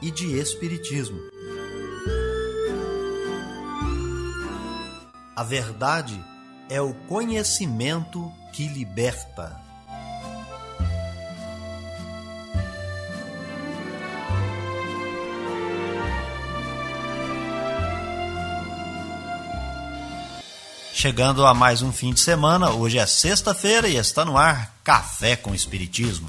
e de espiritismo. A verdade é o conhecimento que liberta. Chegando a mais um fim de semana, hoje é sexta-feira e está no ar Café com Espiritismo.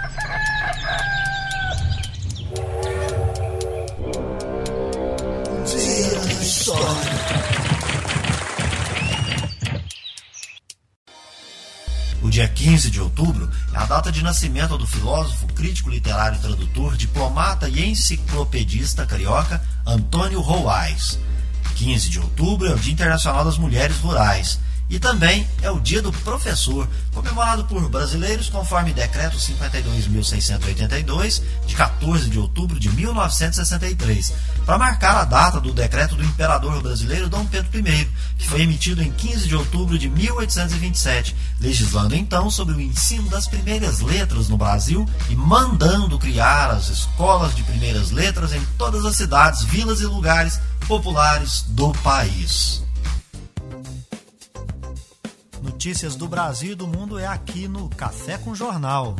Dia 15 de outubro é a data de nascimento do filósofo, crítico literário, tradutor, diplomata e enciclopedista carioca Antônio Roais. 15 de outubro é o Dia Internacional das Mulheres Rurais e também é o Dia do Professor, comemorado por brasileiros conforme Decreto 52.682, de 14 de outubro de 1963, para marcar a data do decreto do imperador brasileiro Dom Pedro I, que foi emitido em 15 de outubro de 1827, legislando então sobre o ensino das primeiras letras no Brasil e mandando criar as escolas de primeiras letras em todas as cidades, vilas e lugares populares do país. Notícias do Brasil e do mundo é aqui no Café com Jornal.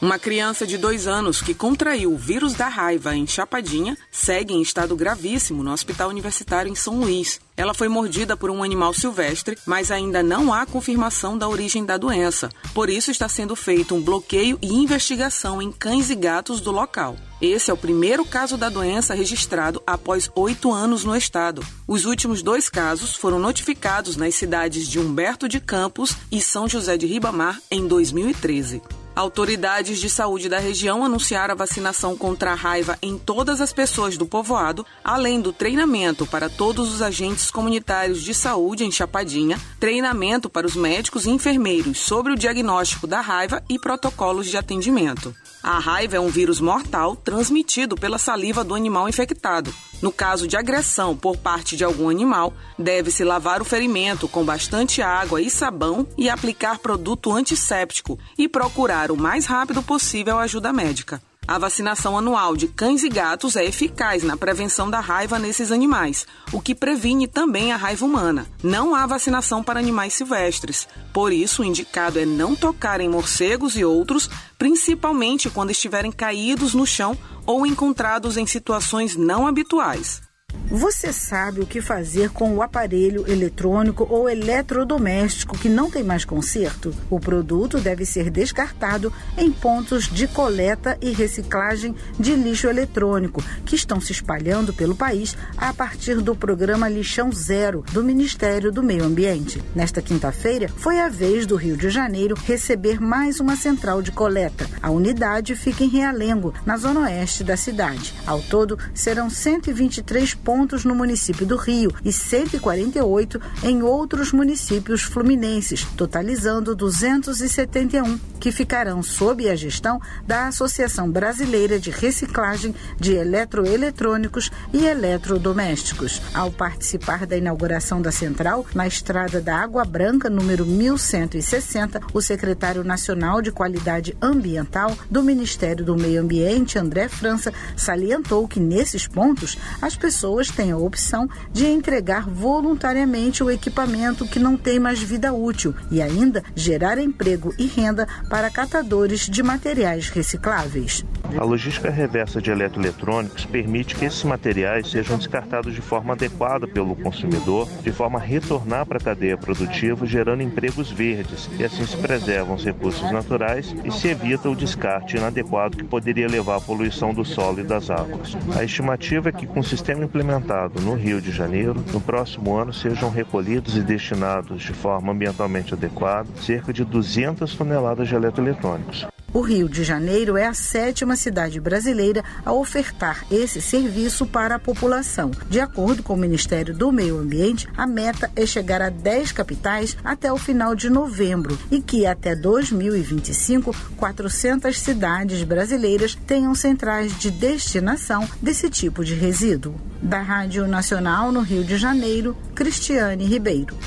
Uma criança de dois anos que contraiu o vírus da raiva em Chapadinha segue em estado gravíssimo no Hospital Universitário em São Luís. Ela foi mordida por um animal silvestre, mas ainda não há confirmação da origem da doença. Por isso está sendo feito um bloqueio e investigação em cães e gatos do local. Esse é o primeiro caso da doença registrado após oito anos no estado. Os últimos dois casos foram notificados nas cidades de Humberto de Campos e São José de Ribamar em 2013. Autoridades de saúde da região anunciaram a vacinação contra a raiva em todas as pessoas do povoado, além do treinamento para todos os agentes comunitários de saúde em Chapadinha, treinamento para os médicos e enfermeiros sobre o diagnóstico da raiva e protocolos de atendimento. A raiva é um vírus mortal transmitido pela saliva do animal infectado. No caso de agressão por parte de algum animal, deve-se lavar o ferimento com bastante água e sabão e aplicar produto antisséptico e procurar o mais rápido possível ajuda médica. A vacinação anual de cães e gatos é eficaz na prevenção da raiva nesses animais, o que previne também a raiva humana. Não há vacinação para animais silvestres, por isso o indicado é não tocar em morcegos e outros, principalmente quando estiverem caídos no chão ou encontrados em situações não habituais. Você sabe o que fazer com o aparelho eletrônico ou eletrodoméstico que não tem mais conserto? O produto deve ser descartado em pontos de coleta e reciclagem de lixo eletrônico, que estão se espalhando pelo país a partir do programa Lixão Zero do Ministério do Meio Ambiente. Nesta quinta-feira, foi a vez do Rio de Janeiro receber mais uma central de coleta. A unidade fica em Realengo, na zona oeste da cidade. Ao todo, serão 123 pontos no município do Rio e 148 em outros municípios fluminenses, totalizando 271 que ficarão sob a gestão da Associação Brasileira de Reciclagem de Eletroeletrônicos e Eletrodomésticos. Ao participar da inauguração da central na estrada da Água Branca, número 1160, o secretário nacional de Qualidade Ambiental do Ministério do Meio Ambiente, André França, salientou que nesses pontos as pessoas pessoas têm a opção de entregar voluntariamente o equipamento que não tem mais vida útil e ainda gerar emprego e renda para catadores de materiais recicláveis. A logística reversa de eletroeletrônicos permite que esses materiais sejam descartados de forma adequada pelo consumidor, de forma a retornar para a cadeia produtiva, gerando empregos verdes, e assim se preservam os recursos naturais e se evita o descarte inadequado que poderia levar à poluição do solo e das águas. A estimativa é que, com o sistema implementado no Rio de Janeiro, no próximo ano sejam recolhidos e destinados de forma ambientalmente adequada cerca de 200 toneladas de eletroeletrônicos. O Rio de Janeiro é a sétima cidade brasileira a ofertar esse serviço para a população. De acordo com o Ministério do Meio Ambiente, a meta é chegar a 10 capitais até o final de novembro e que até 2025, 400 cidades brasileiras tenham centrais de destinação desse tipo de resíduo. Da Rádio Nacional no Rio de Janeiro, Cristiane Ribeiro.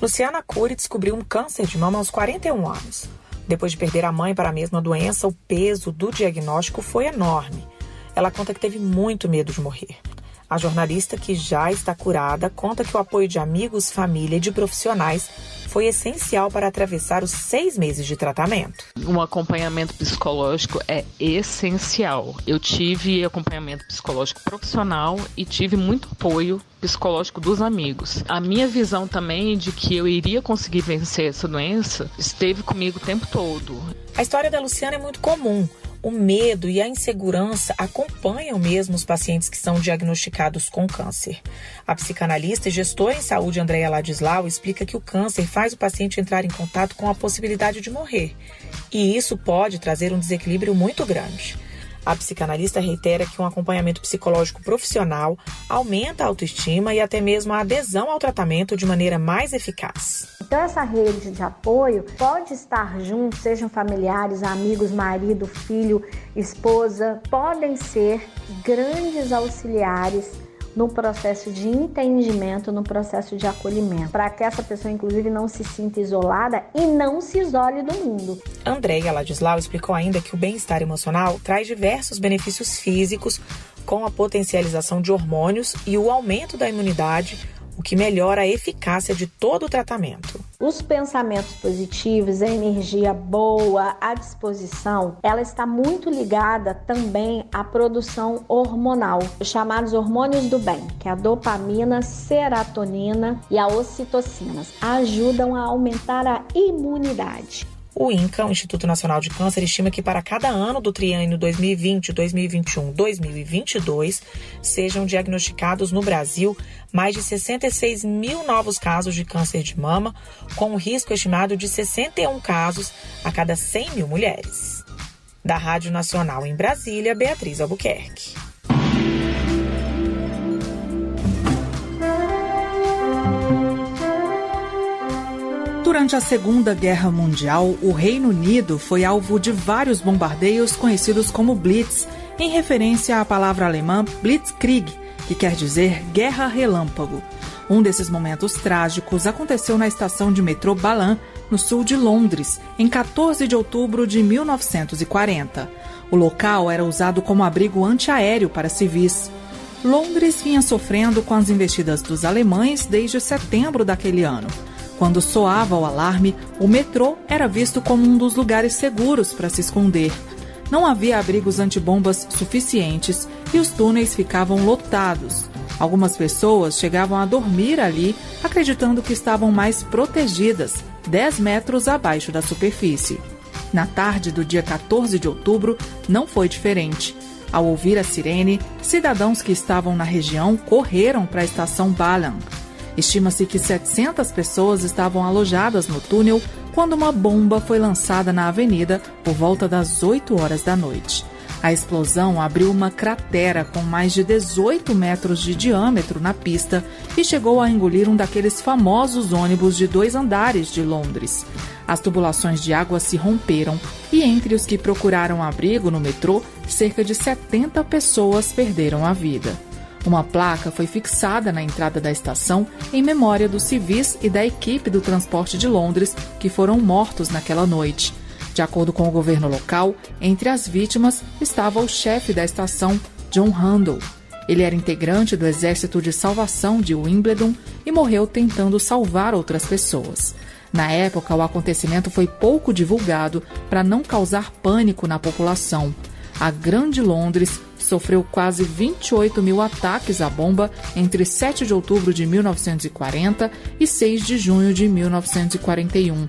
Luciana Cury descobriu um câncer de mama aos 41 anos. Depois de perder a mãe para a mesma doença, o peso do diagnóstico foi enorme. Ela conta que teve muito medo de morrer. A jornalista, que já está curada, conta que o apoio de amigos, família e de profissionais foi essencial para atravessar os seis meses de tratamento. Um acompanhamento psicológico é essencial. Eu tive acompanhamento psicológico profissional e tive muito apoio psicológico dos amigos. A minha visão também de que eu iria conseguir vencer essa doença esteve comigo o tempo todo. A história da Luciana é muito comum o medo e a insegurança acompanham mesmo os pacientes que são diagnosticados com câncer. A psicanalista e gestora em saúde Andréa Ladislau explica que o câncer faz o paciente entrar em contato com a possibilidade de morrer. E isso pode trazer um desequilíbrio muito grande. A psicanalista reitera que um acompanhamento psicológico profissional aumenta a autoestima e até mesmo a adesão ao tratamento de maneira mais eficaz. Então, essa rede de apoio pode estar junto, sejam familiares, amigos, marido, filho, esposa, podem ser grandes auxiliares no processo de entendimento, no processo de acolhimento, para que essa pessoa, inclusive, não se sinta isolada e não se isole do mundo. Andréia Ladislau explicou ainda que o bem-estar emocional traz diversos benefícios físicos, com a potencialização de hormônios e o aumento da imunidade o que melhora a eficácia de todo o tratamento. Os pensamentos positivos, a energia boa, a disposição, ela está muito ligada também à produção hormonal, os chamados hormônios do bem, que é a dopamina, serotonina e a ocitocina, ajudam a aumentar a imunidade. O INCA, o Instituto Nacional de Câncer, estima que para cada ano do triênio 2020, 2021, 2022 sejam diagnosticados no Brasil mais de 66 mil novos casos de câncer de mama, com um risco estimado de 61 casos a cada 100 mil mulheres. Da Rádio Nacional em Brasília, Beatriz Albuquerque. Durante a Segunda Guerra Mundial, o Reino Unido foi alvo de vários bombardeios conhecidos como Blitz, em referência à palavra alemã Blitzkrieg, que quer dizer guerra relâmpago. Um desses momentos trágicos aconteceu na estação de metrô Balan, no sul de Londres, em 14 de outubro de 1940. O local era usado como abrigo antiaéreo para civis. Londres vinha sofrendo com as investidas dos alemães desde setembro daquele ano. Quando soava o alarme, o metrô era visto como um dos lugares seguros para se esconder. Não havia abrigos antibombas suficientes e os túneis ficavam lotados. Algumas pessoas chegavam a dormir ali, acreditando que estavam mais protegidas, 10 metros abaixo da superfície. Na tarde do dia 14 de outubro, não foi diferente. Ao ouvir a sirene, cidadãos que estavam na região correram para a estação Balan. Estima-se que 700 pessoas estavam alojadas no túnel quando uma bomba foi lançada na avenida por volta das 8 horas da noite. A explosão abriu uma cratera com mais de 18 metros de diâmetro na pista e chegou a engolir um daqueles famosos ônibus de dois andares de Londres. As tubulações de água se romperam e, entre os que procuraram abrigo no metrô, cerca de 70 pessoas perderam a vida. Uma placa foi fixada na entrada da estação em memória dos civis e da equipe do transporte de Londres que foram mortos naquela noite. De acordo com o governo local, entre as vítimas estava o chefe da estação, John Handel. Ele era integrante do Exército de Salvação de Wimbledon e morreu tentando salvar outras pessoas. Na época, o acontecimento foi pouco divulgado para não causar pânico na população. A Grande Londres sofreu quase 28 mil ataques à bomba entre 7 de outubro de 1940 e 6 de junho de 1941.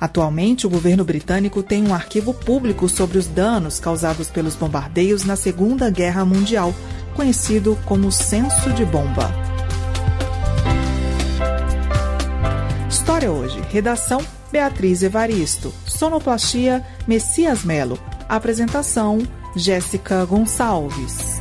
Atualmente, o governo britânico tem um arquivo público sobre os danos causados pelos bombardeios na Segunda Guerra Mundial, conhecido como Censo de Bomba. História hoje. Redação Beatriz Evaristo. Sonoplastia Messias Melo. Apresentação Jéssica Gonçalves.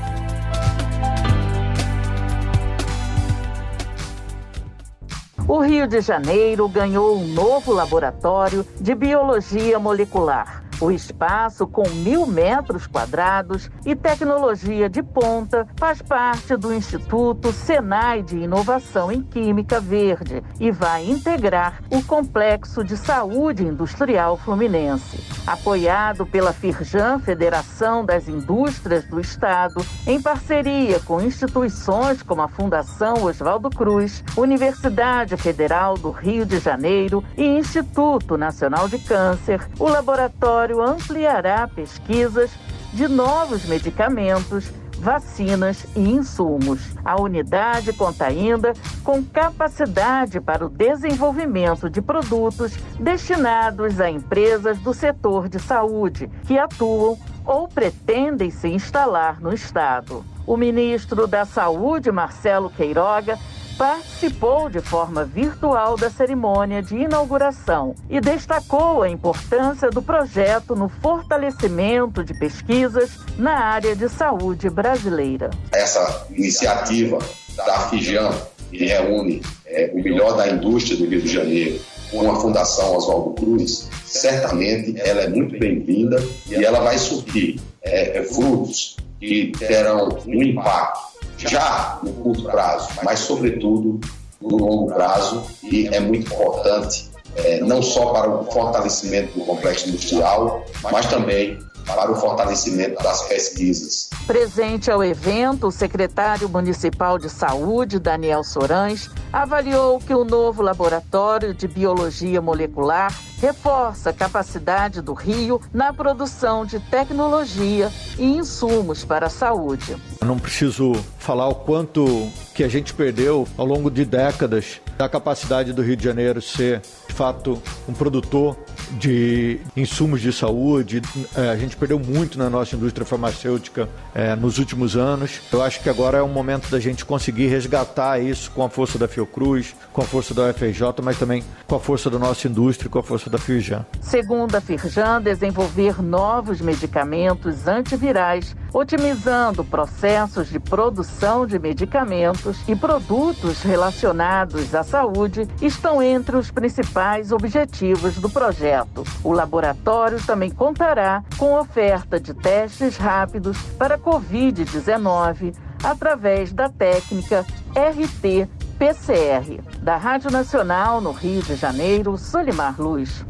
O Rio de Janeiro ganhou um novo laboratório de biologia molecular o espaço, com mil metros quadrados e tecnologia de ponta, faz parte do Instituto Senai de Inovação em Química Verde e vai integrar o Complexo de Saúde Industrial Fluminense. Apoiado pela Firjan, Federação das Indústrias do Estado, em parceria com instituições como a Fundação Oswaldo Cruz, Universidade Federal do Rio de Janeiro e Instituto Nacional de Câncer, o laboratório laboratório ampliará pesquisas de novos medicamentos, vacinas e insumos. A unidade conta ainda com capacidade para o desenvolvimento de produtos destinados a empresas do setor de saúde que atuam ou pretendem se instalar no estado. O ministro da Saúde, Marcelo Queiroga, participou de forma virtual da cerimônia de inauguração e destacou a importância do projeto no fortalecimento de pesquisas na área de saúde brasileira. Essa iniciativa da Fijan, que reúne é, o melhor da indústria do Rio de Janeiro, com a Fundação Oswaldo Cruz, certamente ela é muito bem-vinda e ela vai surtir é, frutos que terão um impacto já no curto prazo, mas sobretudo no longo prazo e é muito importante é, não só para o fortalecimento do complexo industrial, mas também para o fortalecimento das pesquisas. Presente ao evento, o secretário municipal de saúde, Daniel Sorães, avaliou que o novo laboratório de biologia molecular reforça a capacidade do Rio na produção de tecnologia e insumos para a saúde. não preciso falar o quanto que a gente perdeu ao longo de décadas da capacidade do Rio de Janeiro ser, de fato, um produtor de insumos de saúde. É, a gente perdeu muito na nossa indústria farmacêutica é, nos últimos anos. Eu acho que agora é o momento da gente conseguir resgatar isso com a força da Fiocruz, com a força da UFRJ, mas também com a força da nossa indústria com a força da Firjan. Segundo a Firjan, desenvolver novos medicamentos antivirais, otimizando processos de produção de medicamentos e produtos relacionados à saúde, estão entre os principais objetivos do projeto. O laboratório também contará com oferta de testes rápidos para Covid-19 através da técnica RT PCR, da Rádio Nacional no Rio de Janeiro, Solimar Luz.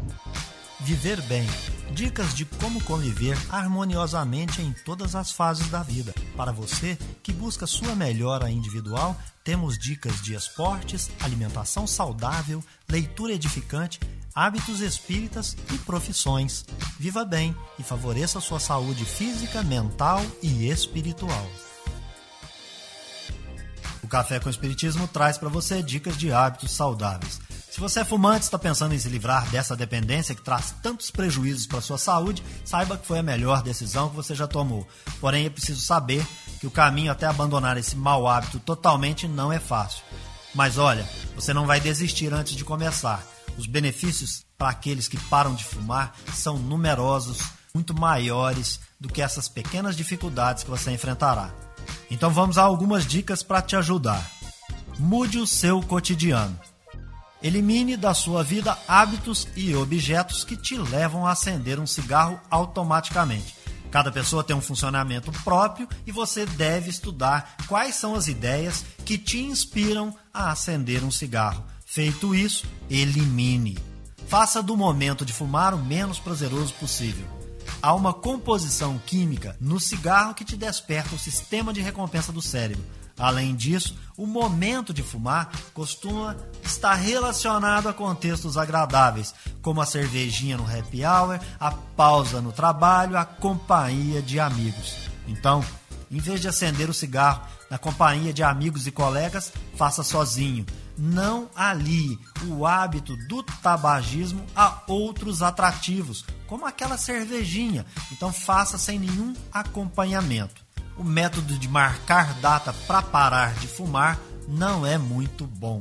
Viver bem. Dicas de como conviver harmoniosamente em todas as fases da vida. Para você que busca sua melhora individual, temos dicas de esportes, alimentação saudável, leitura edificante, hábitos espíritas e profissões. Viva bem e favoreça sua saúde física, mental e espiritual. Café com Espiritismo traz para você dicas de hábitos saudáveis. Se você é fumante e está pensando em se livrar dessa dependência que traz tantos prejuízos para sua saúde, saiba que foi a melhor decisão que você já tomou. Porém, é preciso saber que o caminho até abandonar esse mau hábito totalmente não é fácil. Mas olha, você não vai desistir antes de começar. Os benefícios para aqueles que param de fumar são numerosos, muito maiores do que essas pequenas dificuldades que você enfrentará. Então vamos a algumas dicas para te ajudar. Mude o seu cotidiano. Elimine da sua vida hábitos e objetos que te levam a acender um cigarro automaticamente. Cada pessoa tem um funcionamento próprio e você deve estudar quais são as ideias que te inspiram a acender um cigarro. Feito isso, elimine. Faça do momento de fumar o menos prazeroso possível. Há uma composição química no cigarro que te desperta o sistema de recompensa do cérebro. Além disso, o momento de fumar costuma estar relacionado a contextos agradáveis, como a cervejinha no happy hour, a pausa no trabalho, a companhia de amigos. Então, em vez de acender o cigarro na companhia de amigos e colegas, faça sozinho. Não alie o hábito do tabagismo a outros atrativos, como aquela cervejinha. Então faça sem nenhum acompanhamento o método de marcar data para parar de fumar não é muito bom.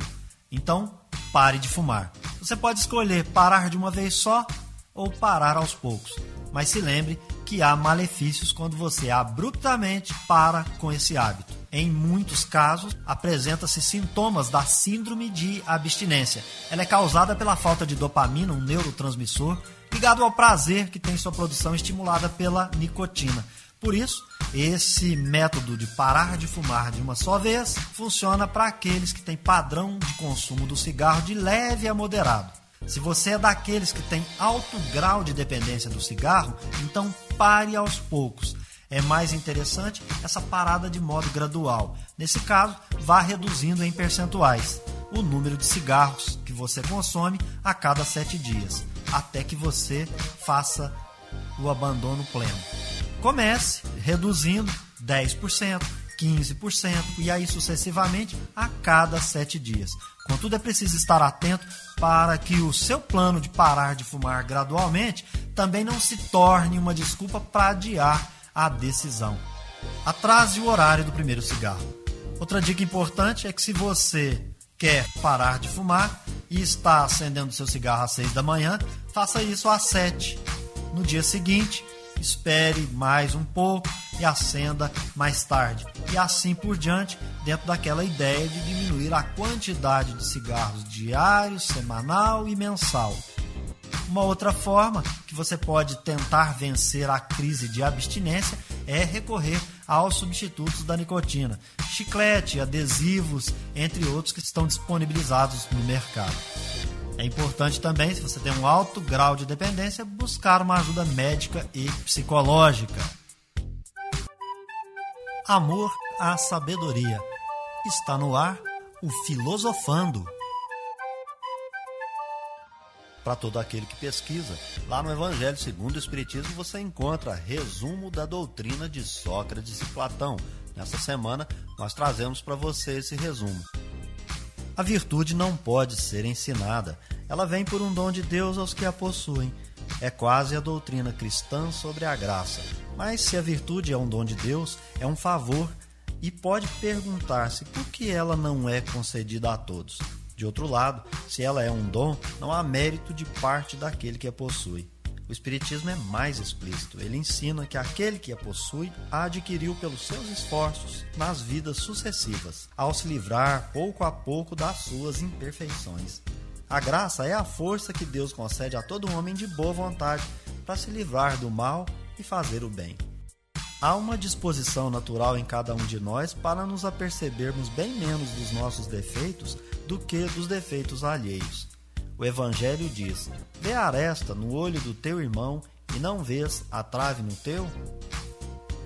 Então, pare de fumar. Você pode escolher parar de uma vez só ou parar aos poucos. Mas se lembre que há malefícios quando você abruptamente para com esse hábito. Em muitos casos, apresenta-se sintomas da síndrome de abstinência. Ela é causada pela falta de dopamina, um neurotransmissor, ligado ao prazer que tem sua produção estimulada pela nicotina. Por isso, esse método de parar de fumar de uma só vez funciona para aqueles que têm padrão de consumo do cigarro de leve a moderado. Se você é daqueles que tem alto grau de dependência do cigarro, então pare aos poucos. É mais interessante essa parada de modo gradual. Nesse caso, vá reduzindo em percentuais o número de cigarros que você consome a cada sete dias, até que você faça o abandono pleno. Comece reduzindo 10%, 15% e aí sucessivamente a cada sete dias. Contudo, é preciso estar atento para que o seu plano de parar de fumar gradualmente também não se torne uma desculpa para adiar a decisão. Atrase o horário do primeiro cigarro. Outra dica importante é que se você quer parar de fumar e está acendendo seu cigarro às 6 da manhã, faça isso às 7. No dia seguinte, espere mais um pouco e acenda mais tarde. E assim por diante, dentro daquela ideia de diminuir a quantidade de cigarros diários, semanal e mensal. Uma outra forma que você pode tentar vencer a crise de abstinência é recorrer aos substitutos da nicotina, chiclete, adesivos, entre outros que estão disponibilizados no mercado. É importante também, se você tem um alto grau de dependência, buscar uma ajuda médica e psicológica. Amor à sabedoria. Está no ar o Filosofando. Para todo aquele que pesquisa, lá no Evangelho segundo o Espiritismo você encontra resumo da doutrina de Sócrates e Platão. Nessa semana nós trazemos para você esse resumo. A virtude não pode ser ensinada, ela vem por um dom de Deus aos que a possuem. É quase a doutrina cristã sobre a graça. Mas se a virtude é um dom de Deus, é um favor e pode perguntar-se por que ela não é concedida a todos. De outro lado, se ela é um dom, não há mérito de parte daquele que a possui. O Espiritismo é mais explícito. Ele ensina que aquele que a possui a adquiriu pelos seus esforços nas vidas sucessivas, ao se livrar pouco a pouco das suas imperfeições. A graça é a força que Deus concede a todo homem de boa vontade para se livrar do mal e fazer o bem. Há uma disposição natural em cada um de nós para nos apercebermos bem menos dos nossos defeitos do que dos defeitos alheios. O Evangelho diz: Vê a aresta no olho do teu irmão e não vês a trave no teu?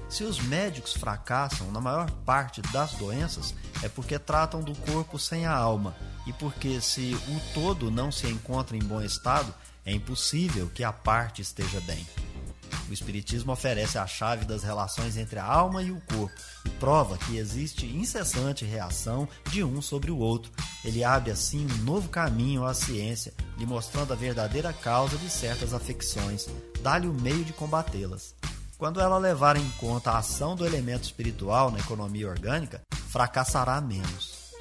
Se os médicos fracassam na maior parte das doenças, é porque tratam do corpo sem a alma, e porque se o todo não se encontra em bom estado, é impossível que a parte esteja bem. O Espiritismo oferece a chave das relações entre a alma e o corpo e prova que existe incessante reação de um sobre o outro. Ele abre assim um novo caminho à ciência, lhe mostrando a verdadeira causa de certas afecções, dá-lhe o meio de combatê-las. Quando ela levar em conta a ação do elemento espiritual na economia orgânica, fracassará menos.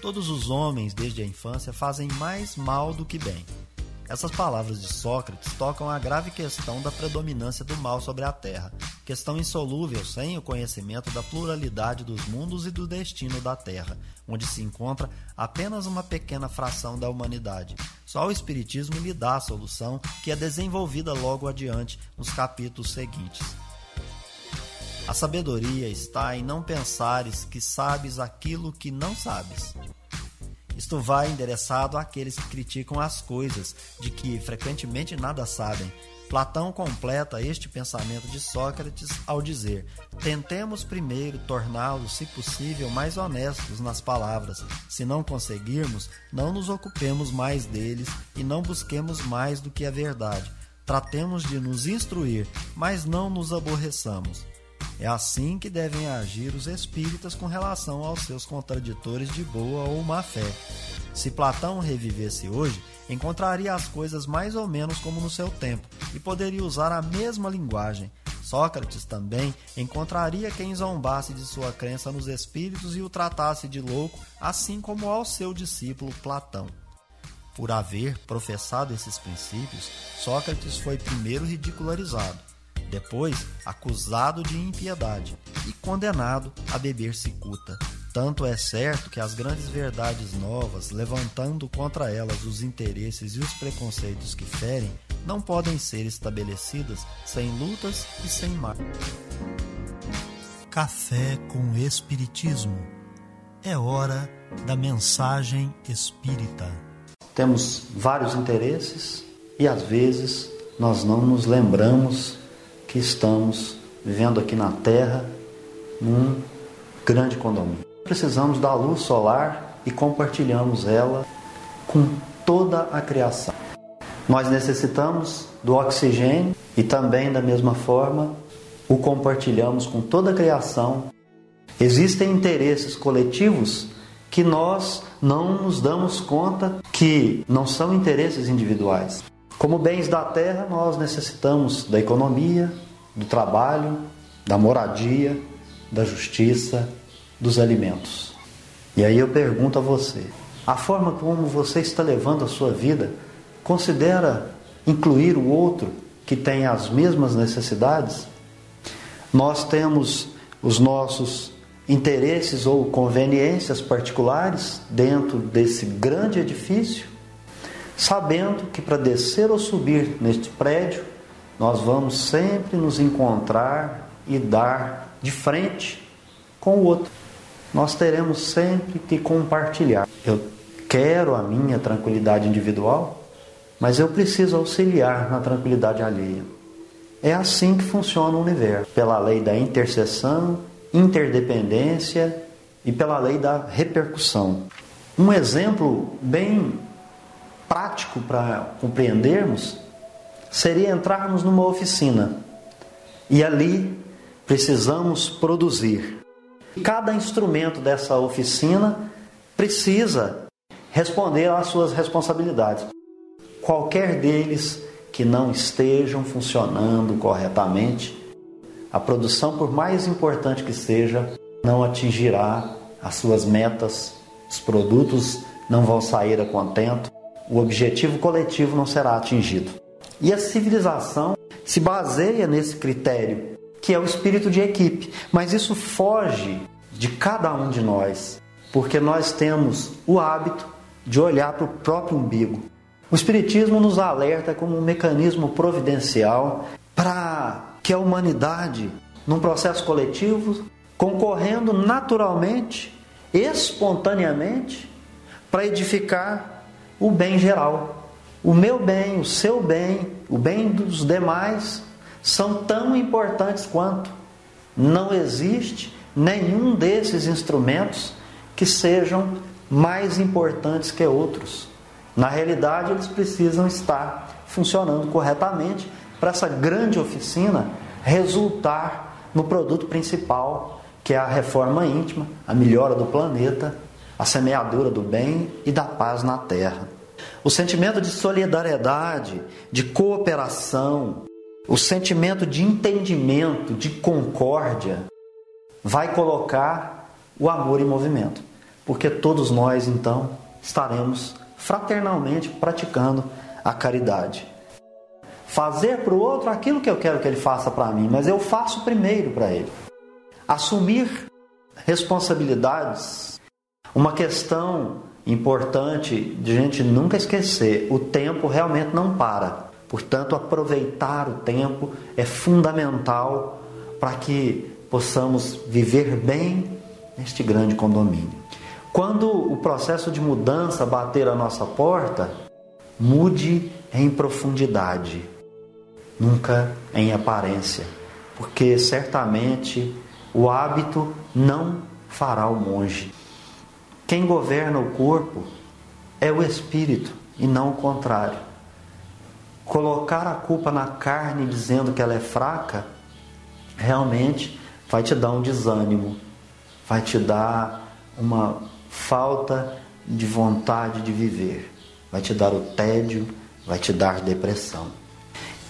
Todos os homens, desde a infância, fazem mais mal do que bem. Essas palavras de Sócrates tocam a grave questão da predominância do mal sobre a Terra, questão insolúvel sem o conhecimento da pluralidade dos mundos e do destino da Terra, onde se encontra apenas uma pequena fração da humanidade. Só o Espiritismo lhe dá a solução, que é desenvolvida logo adiante nos capítulos seguintes. A sabedoria está em não pensares que sabes aquilo que não sabes. Isto vai endereçado àqueles que criticam as coisas, de que frequentemente nada sabem. Platão completa este pensamento de Sócrates ao dizer: Tentemos primeiro torná-los, se possível, mais honestos nas palavras. Se não conseguirmos, não nos ocupemos mais deles e não busquemos mais do que a verdade. Tratemos de nos instruir, mas não nos aborreçamos. É assim que devem agir os espíritas com relação aos seus contraditores de boa ou má fé. Se Platão revivesse hoje, encontraria as coisas mais ou menos como no seu tempo e poderia usar a mesma linguagem. Sócrates também encontraria quem zombasse de sua crença nos espíritos e o tratasse de louco, assim como ao seu discípulo Platão. Por haver professado esses princípios, Sócrates foi primeiro ridicularizado, depois acusado de impiedade e condenado a beber cicuta. Tanto é certo que as grandes verdades novas, levantando contra elas os interesses e os preconceitos que ferem, não podem ser estabelecidas sem lutas e sem mar. Café com Espiritismo. É hora da mensagem espírita. Temos vários interesses e às vezes nós não nos lembramos que estamos vivendo aqui na Terra num grande condomínio. Precisamos da luz solar e compartilhamos ela com toda a criação. Nós necessitamos do oxigênio e também, da mesma forma, o compartilhamos com toda a criação. Existem interesses coletivos que nós não nos damos conta que não são interesses individuais. Como bens da terra, nós necessitamos da economia, do trabalho, da moradia, da justiça, dos alimentos. E aí eu pergunto a você: a forma como você está levando a sua vida considera incluir o outro que tem as mesmas necessidades? Nós temos os nossos interesses ou conveniências particulares dentro desse grande edifício, sabendo que para descer ou subir neste prédio, nós vamos sempre nos encontrar e dar de frente com o outro. Nós teremos sempre que compartilhar. Eu quero a minha tranquilidade individual, mas eu preciso auxiliar na tranquilidade alheia. É assim que funciona o universo, pela lei da interseção interdependência e pela lei da repercussão. Um exemplo bem prático para compreendermos seria entrarmos numa oficina e ali precisamos produzir. Cada instrumento dessa oficina precisa responder às suas responsabilidades. Qualquer deles que não estejam funcionando corretamente a produção, por mais importante que seja, não atingirá as suas metas, os produtos não vão sair a contento, o objetivo coletivo não será atingido. E a civilização se baseia nesse critério, que é o espírito de equipe, mas isso foge de cada um de nós, porque nós temos o hábito de olhar para o próprio umbigo. O Espiritismo nos alerta como um mecanismo providencial para que a humanidade, num processo coletivo, concorrendo naturalmente, espontaneamente, para edificar o bem geral. O meu bem, o seu bem, o bem dos demais são tão importantes quanto. Não existe nenhum desses instrumentos que sejam mais importantes que outros. Na realidade, eles precisam estar funcionando corretamente para essa grande oficina resultar no produto principal, que é a reforma íntima, a melhora do planeta, a semeadura do bem e da paz na terra. O sentimento de solidariedade, de cooperação, o sentimento de entendimento, de concórdia, vai colocar o amor em movimento, porque todos nós então estaremos fraternalmente praticando a caridade fazer para o outro aquilo que eu quero que ele faça para mim, mas eu faço primeiro para ele. Assumir responsabilidades. Uma questão importante de gente nunca esquecer: o tempo realmente não para. Portanto, aproveitar o tempo é fundamental para que possamos viver bem neste grande condomínio. Quando o processo de mudança bater a nossa porta, mude em profundidade nunca em aparência, porque certamente o hábito não fará o monge. Quem governa o corpo é o espírito e não o contrário. Colocar a culpa na carne dizendo que ela é fraca realmente vai te dar um desânimo, vai te dar uma falta de vontade de viver, vai te dar o tédio, vai te dar depressão.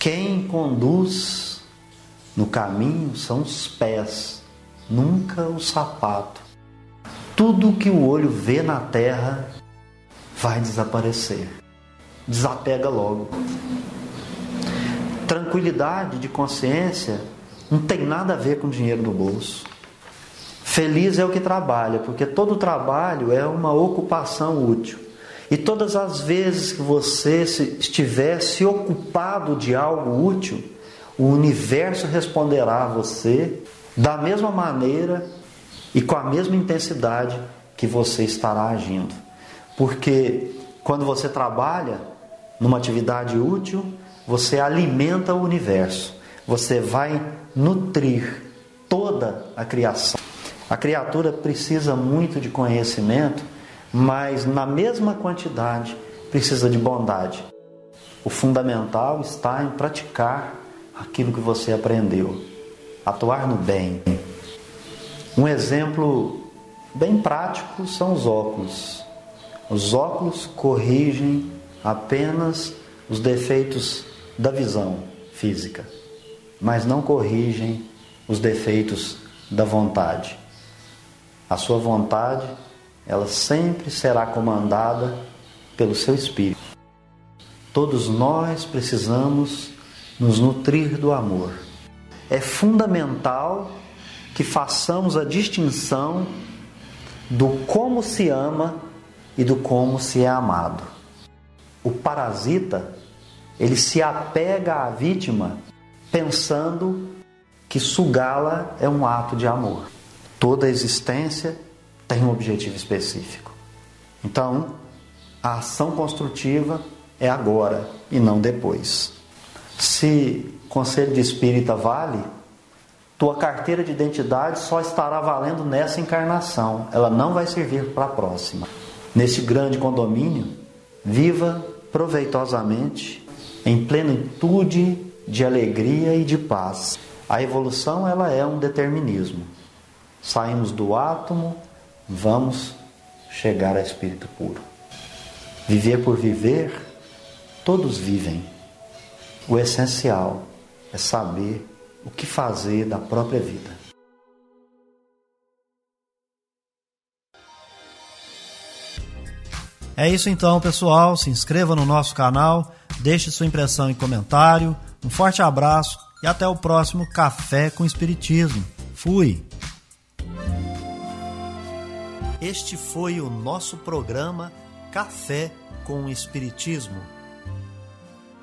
Quem conduz no caminho são os pés, nunca o sapato. Tudo que o olho vê na terra vai desaparecer. Desapega logo. Tranquilidade de consciência não tem nada a ver com dinheiro no bolso. Feliz é o que trabalha, porque todo trabalho é uma ocupação útil. E todas as vezes que você estiver se ocupado de algo útil, o universo responderá a você da mesma maneira e com a mesma intensidade que você estará agindo. Porque quando você trabalha numa atividade útil, você alimenta o universo, você vai nutrir toda a criação. A criatura precisa muito de conhecimento, mas na mesma quantidade precisa de bondade. O fundamental está em praticar aquilo que você aprendeu, atuar no bem. Um exemplo bem prático são os óculos. Os óculos corrigem apenas os defeitos da visão física, mas não corrigem os defeitos da vontade. A sua vontade, ela sempre será comandada pelo seu espírito. Todos nós precisamos nos nutrir do amor. É fundamental que façamos a distinção do como se ama e do como se é amado. O parasita, ele se apega à vítima pensando que sugá-la é um ato de amor. Toda existência tem um objetivo específico. Então, a ação construtiva é agora e não depois. Se conselho de espírita vale, tua carteira de identidade só estará valendo nessa encarnação, ela não vai servir para a próxima. Neste grande condomínio, viva proveitosamente, em plenitude de alegria e de paz. A evolução ela é um determinismo. Saímos do átomo, vamos chegar a espírito puro. Viver por viver, todos vivem. O essencial é saber o que fazer da própria vida. É isso então, pessoal. Se inscreva no nosso canal, deixe sua impressão em comentário. Um forte abraço e até o próximo Café com Espiritismo. Fui! Este foi o nosso programa Café com Espiritismo.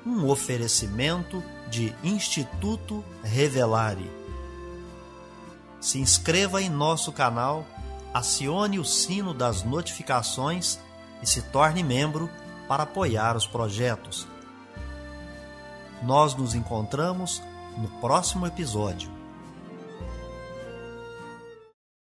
Um oferecimento de Instituto Revelare. Se inscreva em nosso canal, acione o sino das notificações e se torne membro para apoiar os projetos. Nós nos encontramos no próximo episódio.